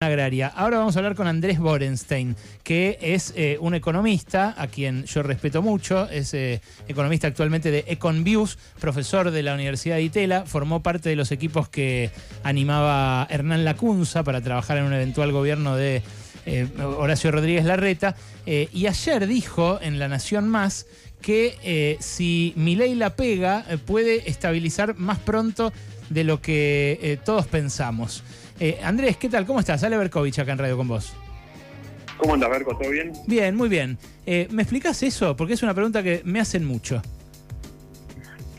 agraria. Ahora vamos a hablar con Andrés Borenstein, que es eh, un economista a quien yo respeto mucho, es eh, economista actualmente de EconViews, profesor de la Universidad de Itela, formó parte de los equipos que animaba Hernán Lacunza para trabajar en un eventual gobierno de eh, Horacio Rodríguez Larreta, y ayer dijo en La Nación Más que si Milei la pega puede estabilizar más pronto de lo que todos pensamos. Eh, Andrés, ¿qué tal? ¿Cómo estás? Ale Berkovich acá en Radio con vos. ¿Cómo andas, Berko? ¿Todo bien? Bien, muy bien. Eh, ¿Me explicas eso? Porque es una pregunta que me hacen mucho.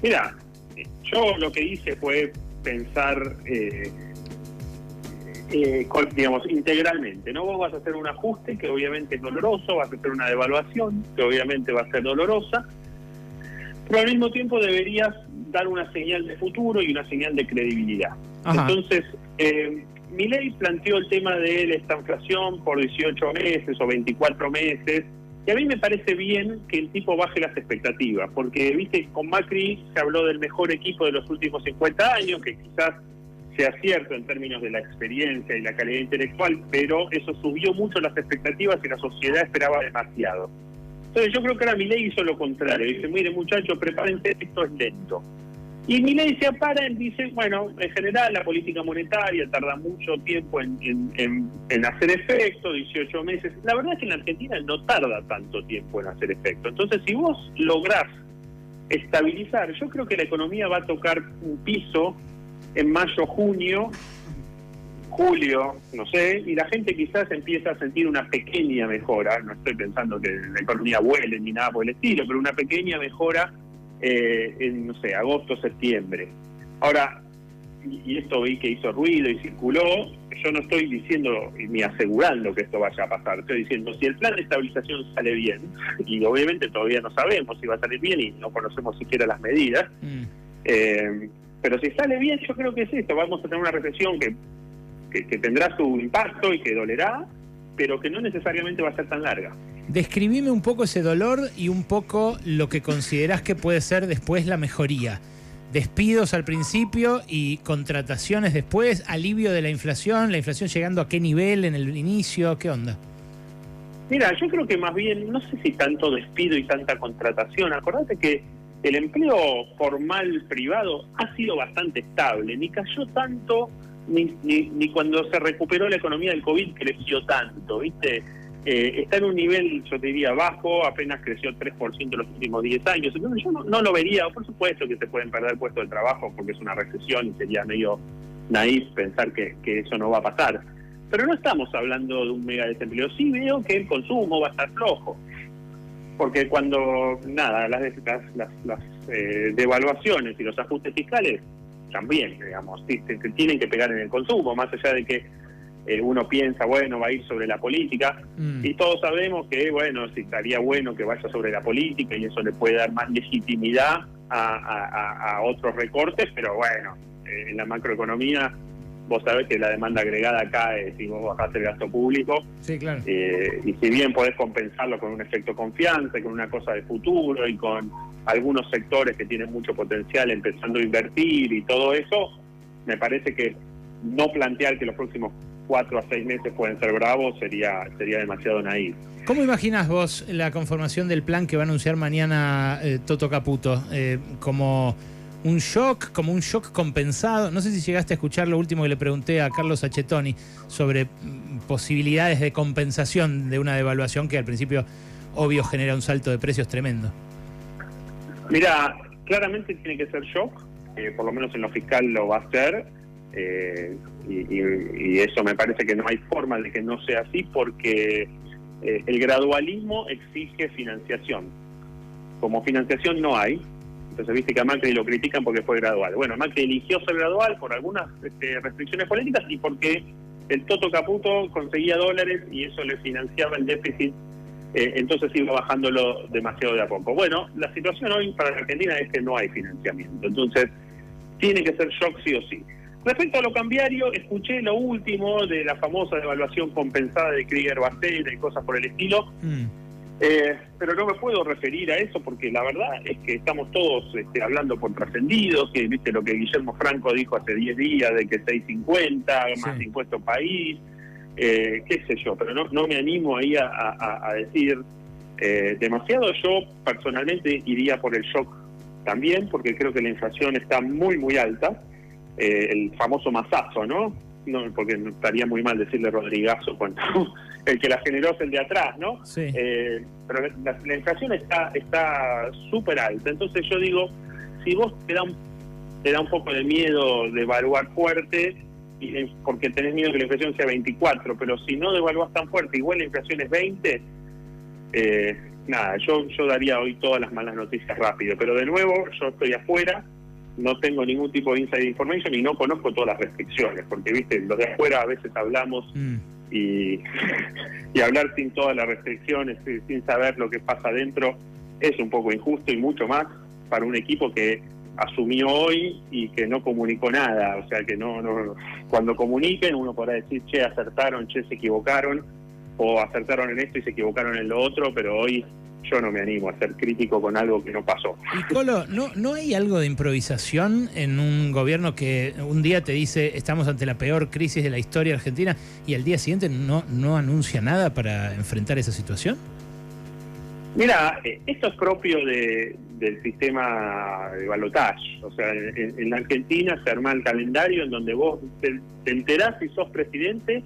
Mira, yo lo que hice fue pensar, eh, digamos, integralmente. ¿no? Vos vas a hacer un ajuste que obviamente es doloroso, vas a hacer una devaluación que obviamente va a ser dolorosa, pero al mismo tiempo deberías dar una señal de futuro y una señal de credibilidad. Entonces, eh, ley planteó el tema de esta inflación por 18 meses o 24 meses, y a mí me parece bien que el tipo baje las expectativas, porque viste, con Macri se habló del mejor equipo de los últimos 50 años, que quizás sea cierto en términos de la experiencia y la calidad intelectual, pero eso subió mucho las expectativas y la sociedad esperaba demasiado. Entonces yo creo que ahora ley hizo lo contrario, dice, mire muchachos, prepárense, esto es lento. Y mi ley se apara y dice, bueno, en general la política monetaria tarda mucho tiempo en, en, hacer efecto, 18 meses. La verdad es que en la Argentina no tarda tanto tiempo en hacer efecto. Entonces, si vos lográs estabilizar, yo creo que la economía va a tocar un piso en mayo, junio, julio, no sé, y la gente quizás empieza a sentir una pequeña mejora, no estoy pensando que la economía vuele ni nada por el estilo, pero una pequeña mejora eh, en, no sé, agosto, septiembre. Ahora, y esto vi que hizo ruido y circuló, yo no estoy diciendo ni asegurando que esto vaya a pasar, estoy diciendo si el plan de estabilización sale bien, y obviamente todavía no sabemos si va a salir bien y no conocemos siquiera las medidas, mm. eh, pero si sale bien yo creo que es esto, vamos a tener una recesión que, que tendrá su impacto y que dolerá, pero que no necesariamente va a ser tan larga. Describime un poco ese dolor y un poco lo que considerás que puede ser después la mejoría. Despidos al principio y contrataciones después, alivio de la inflación, la inflación llegando a qué nivel en el inicio, ¿qué onda? Mira, yo creo que más bien, no sé si tanto despido y tanta contratación. Acordate que el empleo formal privado ha sido bastante estable, ni cayó tanto, ni, ni, ni cuando se recuperó la economía del COVID creció tanto, ¿viste? Eh, está en un nivel, yo diría, bajo, apenas creció 3% en los últimos 10 años. Entonces yo no, lo vería, por supuesto que se pueden perder puestos de trabajo porque es una recesión y sería medio naif pensar que, eso no va a pasar. Pero no estamos hablando de un mega desempleo. Sí veo que el consumo va a estar flojo. Porque cuando, nada, las, eh, devaluaciones y los ajustes fiscales también, digamos, tienen que pegar en el consumo, más allá de que eh, uno piensa, bueno, va a ir sobre la política, mm. y todos sabemos que, bueno, si estaría bueno que vaya sobre la política y eso le puede dar más legitimidad a, otros recortes, pero bueno, eh, en la macroeconomía vos sabés que la demanda agregada cae si vos bajás el gasto público. Sí, claro. Eh, y si bien podés compensarlo con un efecto confianza, con una cosa de futuro y con algunos sectores que tienen mucho potencial empezando a invertir y todo eso, me parece que no plantear que los próximos cuatro a seis meses pueden ser bravos sería, sería demasiado naíz. ¿Cómo imaginas vos la conformación del plan que va a anunciar mañana eh, Toto Caputo? Eh, ¿Como un shock, como un shock compensado? No sé si llegaste a escuchar lo último que le pregunté a Carlos Achetoni sobre mm, posibilidades de compensación de una devaluación que al principio, obvio, genera un salto de precios tremendo. Mira, claramente tiene que ser shock, eh, por lo menos en lo fiscal lo va a ser eh, y, eso me parece que no hay forma de que no sea así porque eh, el gradualismo exige financiación. Como financiación no hay, entonces viste que a Macri lo critican porque fue gradual. Bueno, Macri eligió ser gradual por algunas este, restricciones políticas y porque el Toto Caputo conseguía dólares y eso le financiaba el déficit, eh, entonces iba bajándolo demasiado de a poco. Bueno, la situación hoy para la Argentina es que no hay financiamiento, entonces tiene que ser shock sí o sí. Respecto a lo cambiario, escuché lo último de la famosa devaluación compensada de Krieger Bastera y cosas por el estilo. Mm. Eh, pero no me puedo referir a eso porque la verdad es que estamos todos este, hablando por trascendidos, que viste lo que Guillermo Franco dijo hace 10 días de que 6.50, más impuesto país. eh, qué sé yo, pero no, no me animo ahí a, decir eh, demasiado. Yo personalmente iría por el shock también, porque creo que la inflación está muy, muy alta. Eh, el famoso masazo, ¿no? no porque estaría muy mal decirle Rodrigazo cuando el que la generó es el de atrás, ¿no? Sí. pero la, inflación está está súper alta. Entonces yo digo, si vos te da un, te da un poco de miedo de evaluar fuerte, porque tenés miedo que la inflación sea 24, pero si no devaluás tan fuerte, igual la inflación es 20, eh, nada, yo, yo daría hoy todas las malas noticias rápido, pero de nuevo, yo estoy afuera, no tengo ningún tipo de inside information y no conozco todas las restricciones, porque viste, los de afuera a veces hablamos mm. y, y hablar sin todas las restricciones, sin saber lo que pasa adentro, es un poco injusto y mucho más para un equipo que asumió hoy y que no comunicó nada. O sea, que no, no cuando comuniquen uno podrá decir, che, acertaron, che, se equivocaron, o acertaron en esto y se equivocaron en lo otro, pero hoy yo no me animo a ser crítico con algo que no pasó. Y Colo, ¿no, ¿no hay algo de improvisación en un gobierno que un día te dice estamos ante la peor crisis de la historia argentina y al día siguiente no, no anuncia nada para enfrentar esa situación? Mira, eh, esto es propio del sistema de balotaje. O sea, en, la Argentina se arma el calendario en donde vos te, enterás si sos presidente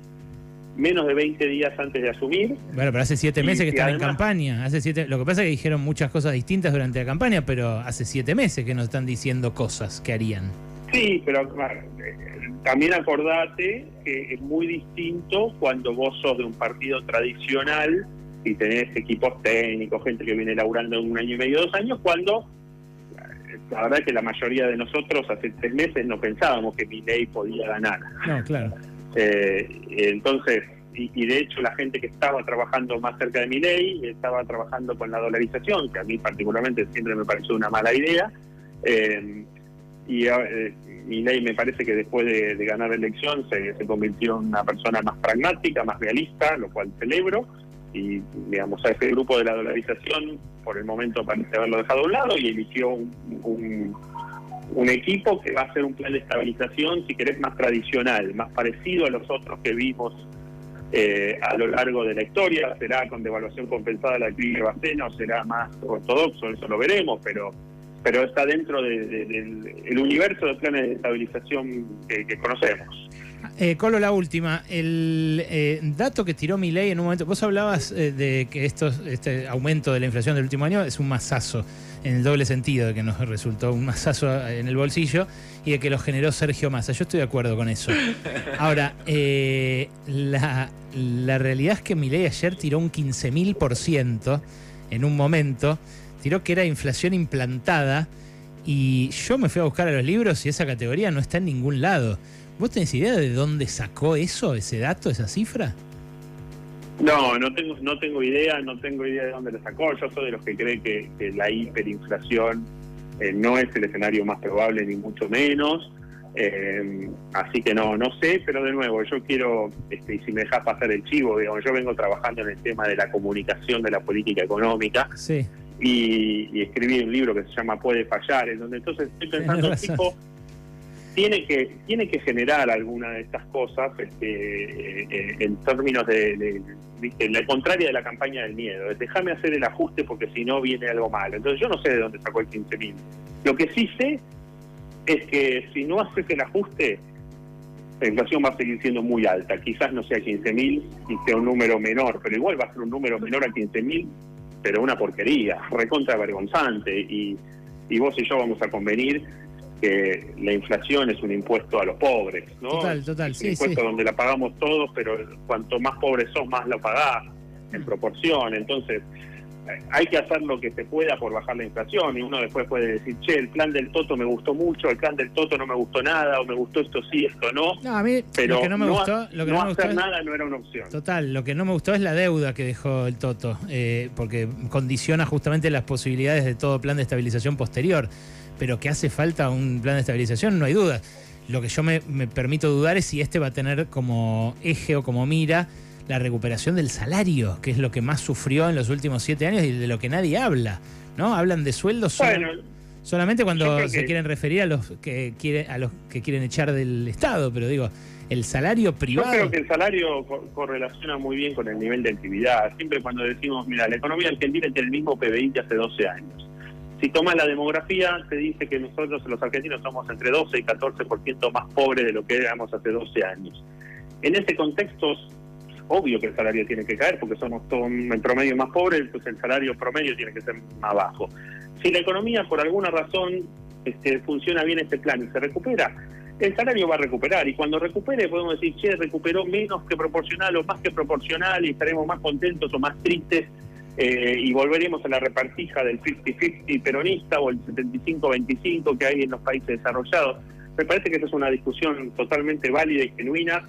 menos de 20 días antes de asumir. Bueno, pero hace siete meses que están en campaña. Hace siete, lo que pasa es que dijeron muchas cosas distintas durante la campaña, pero hace siete meses que nos están diciendo cosas que harían. Sí, pero también acordate que es muy distinto cuando vos sos de un partido tradicional y tenés equipos técnicos, gente que viene laburando un año y medio, dos años, cuando la verdad es que la mayoría de nosotros hace tres meses no pensábamos que mi ley podía ganar. No, claro. Eh, entonces, y, de hecho la gente que estaba trabajando más cerca de mi ley estaba trabajando con la dolarización, que a mí particularmente siempre me pareció una mala idea. Eh, y mi ley me parece que después de, ganar la elección se, se convirtió en una persona más pragmática, más realista, lo cual celebro y digamos a ese grupo de la dolarización por el momento parece haberlo dejado a un lado y eligió un, un, equipo que va a ser un plan de estabilización si querés más tradicional más parecido a los otros que vimos eh, a lo largo de la historia. Será con devaluación compensada la crisis de o será más ortodoxo eso lo veremos pero pero está dentro del universo de planes de estabilización que conocemos eh, Colo, la última. El eh, dato que tiró mi ley en un momento, vos hablabas eh, de que esto, este aumento de la inflación del último año es un masazo, en el doble sentido, de que nos resultó un masazo en el bolsillo y de que lo generó Sergio Massa. Yo estoy de acuerdo con eso. Ahora, la, la, realidad es que mi ley ayer tiró un 15.000% en un momento, tiró que era inflación implantada y yo me fui a buscar a los libros y esa categoría no está en ningún lado. ¿Vos tenés idea de dónde sacó eso, ese dato, esa cifra? No, no tengo, no tengo idea, no tengo idea de dónde lo sacó. Yo soy de los que creen que, la hiperinflación eh, no es el escenario más probable, ni mucho menos. Eh, así que no, no sé, pero de nuevo, yo quiero, este, y si me dejas pasar el chivo, digamos, yo vengo trabajando en el tema de la comunicación de la política económica. Sí. Y, escribí un libro que se llama Puede fallar, en donde entonces estoy pensando, tipo, tiene que tiene que generar alguna de estas cosas este, eh, en términos de, la contraria de la campaña del miedo. Déjame hacer el ajuste porque si no viene algo malo. Entonces yo no sé de dónde sacó el 15.000. Lo que sí sé es que si no haces el ajuste, la inflación va a seguir siendo muy alta. Quizás no sea 15.000 y sea un número menor, pero igual va a ser un número menor a 15.000, pero una porquería, recontra vergonzante. Y vos y yo vamos a convenir que la inflación es un impuesto a los pobres, ¿no? Total, total, es un impuesto donde la pagamos todos, pero cuanto más pobres sos, más lo pagás en proporción. Entonces, hay que hacer lo que se pueda por bajar la inflación y uno después puede decir, che, el plan del Toto me gustó mucho, el plan del Toto no me gustó nada, o me gustó esto sí, esto no. No, a mí pero lo que no me gustó, lo que no, hacer nada no era una opción. Total, lo que no me gustó es la deuda que dejó el Toto, eh, porque condiciona justamente las posibilidades de todo plan de estabilización posterior pero que hace falta un plan de estabilización, no hay duda. Lo que yo me, permito dudar es si este va a tener como eje o como mira la recuperación del salario, que es lo que más sufrió en los últimos siete años y de lo que nadie habla. ¿no? Hablan de sueldos solamente cuando se quieren referir a los que quieren, a los que quieren echar del Estado, pero digo, el salario privado. Yo creo que el salario correlaciona muy bien con el nivel de actividad. Siempre cuando decimos, mira, la economía argentina tiene el mismo PBI que hace 12 años. Si tomas la demografía, te dice que nosotros los argentinos somos entre 12 y 14% más pobres de lo que éramos hace 12 años. En ese contexto, obvio que el salario tiene que caer porque somos en promedio más pobres, entonces el salario promedio tiene que ser más bajo. Si la economía por alguna razón este, funciona bien este plan y se recupera, el salario va a recuperar y cuando recupere podemos decir, che, recuperó menos que proporcional o más que proporcional y estaremos más contentos o más tristes eh, y volveremos a la repartija del 50-50 peronista o el 75-25 que hay en los países desarrollados. Me parece que esa es una discusión totalmente válida y genuina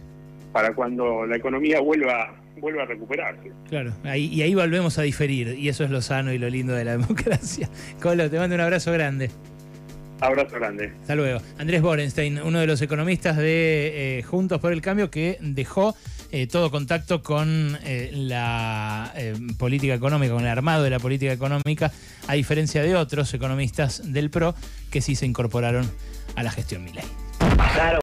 para cuando la economía vuelva vuelva a recuperarse. Claro, ahí, y ahí volvemos a diferir, y eso es lo sano y lo lindo de la democracia. Colo, te mando un abrazo grande. Abrazo grande. Hasta luego. Andrés Borenstein, uno de los economistas de eh, Juntos por el Cambio, que dejó eh, todo contacto con eh, la política económica, con el armado de la política económica, a diferencia de otros economistas del PRO que sí se incorporaron a la gestión Milei. Claro.